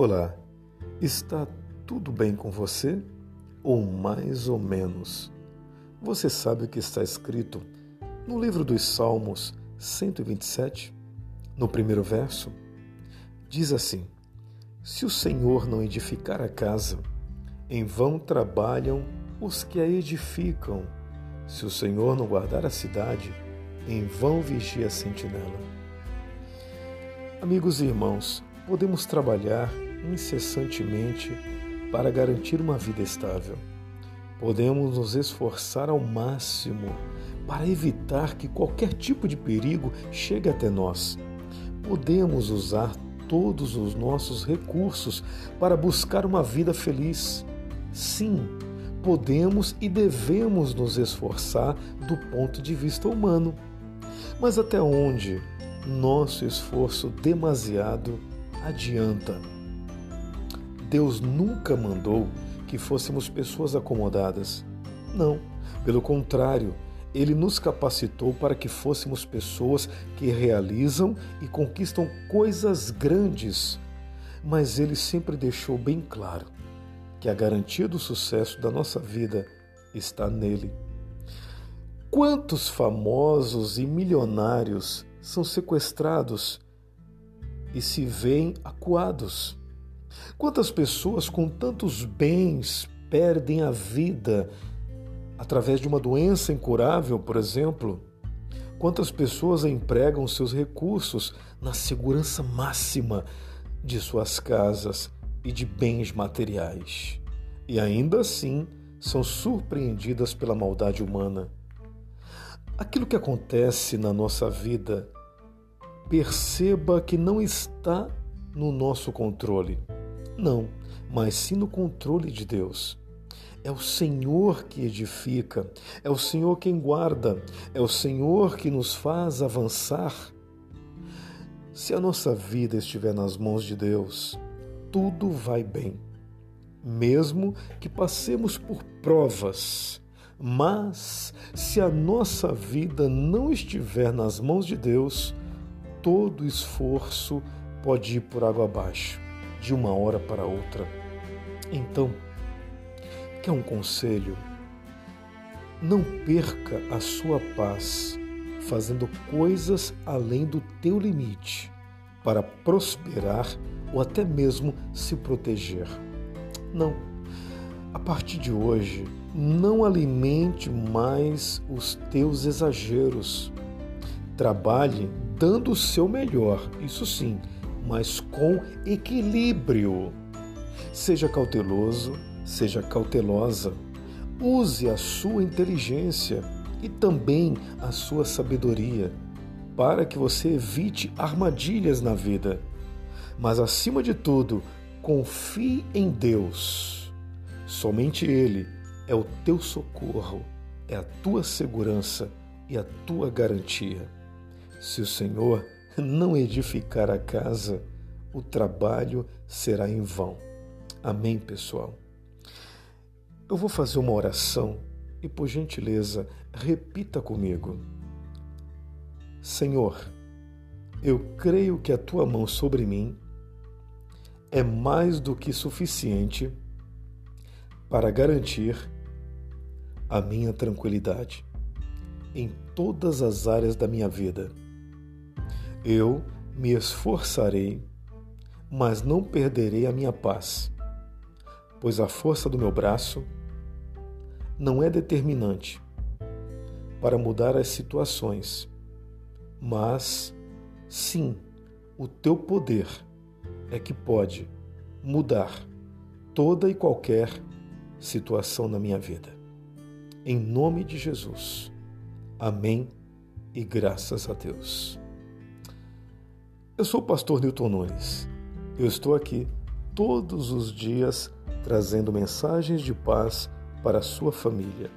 Olá, está tudo bem com você? Ou mais ou menos? Você sabe o que está escrito no livro dos Salmos 127, no primeiro verso? Diz assim: Se o Senhor não edificar a casa, em vão trabalham os que a edificam. Se o Senhor não guardar a cidade, em vão vigia a sentinela. Amigos e irmãos, podemos trabalhar incessantemente para garantir uma vida estável. Podemos nos esforçar ao máximo para evitar que qualquer tipo de perigo chegue até nós. Podemos usar todos os nossos recursos para buscar uma vida feliz. Sim, podemos e devemos nos esforçar do ponto de vista humano. Mas até onde nosso esforço demasiado adianta? Deus nunca mandou que fôssemos pessoas acomodadas. Não, pelo contrário, ele nos capacitou para que fôssemos pessoas que realizam e conquistam coisas grandes. Mas ele sempre deixou bem claro que a garantia do sucesso da nossa vida está nele. Quantos famosos e milionários são sequestrados e se veem acuados? Quantas pessoas com tantos bens perdem a vida através de uma doença incurável, por exemplo? Quantas pessoas empregam seus recursos na segurança máxima de suas casas e de bens materiais e ainda assim são surpreendidas pela maldade humana? Aquilo que acontece na nossa vida, perceba que não está no nosso controle. Não, mas sim no controle de Deus. É o Senhor que edifica, é o Senhor quem guarda, é o Senhor que nos faz avançar. Se a nossa vida estiver nas mãos de Deus, tudo vai bem, mesmo que passemos por provas. Mas se a nossa vida não estiver nas mãos de Deus, todo esforço pode ir por água abaixo de uma hora para outra. Então, quer um conselho? Não perca a sua paz fazendo coisas além do teu limite para prosperar ou até mesmo se proteger. Não. A partir de hoje, não alimente mais os teus exageros. Trabalhe dando o seu melhor, isso sim, mas com equilíbrio. Seja cauteloso, seja cautelosa. Use a sua inteligência e também a sua sabedoria para que você evite armadilhas na vida. Mas acima de tudo, confie em Deus. Somente Ele é o teu socorro, é a tua segurança e a tua garantia. Se o Senhor não edificar a casa, o trabalho será em vão. Amém, pessoal? Eu vou fazer uma oração e, por gentileza, repita comigo. Senhor, eu creio que a tua mão sobre mim é mais do que suficiente para garantir a minha tranquilidade em todas as áreas da minha vida eu me esforçarei, mas não perderei a minha paz, pois a força do meu braço não é determinante para mudar as situações, mas sim o teu poder é que pode mudar toda e qualquer situação na minha vida. Em nome de Jesus. Amém e graças a Deus. Eu sou o pastor Newton Nunes. Eu estou aqui todos os dias trazendo mensagens de paz para a sua família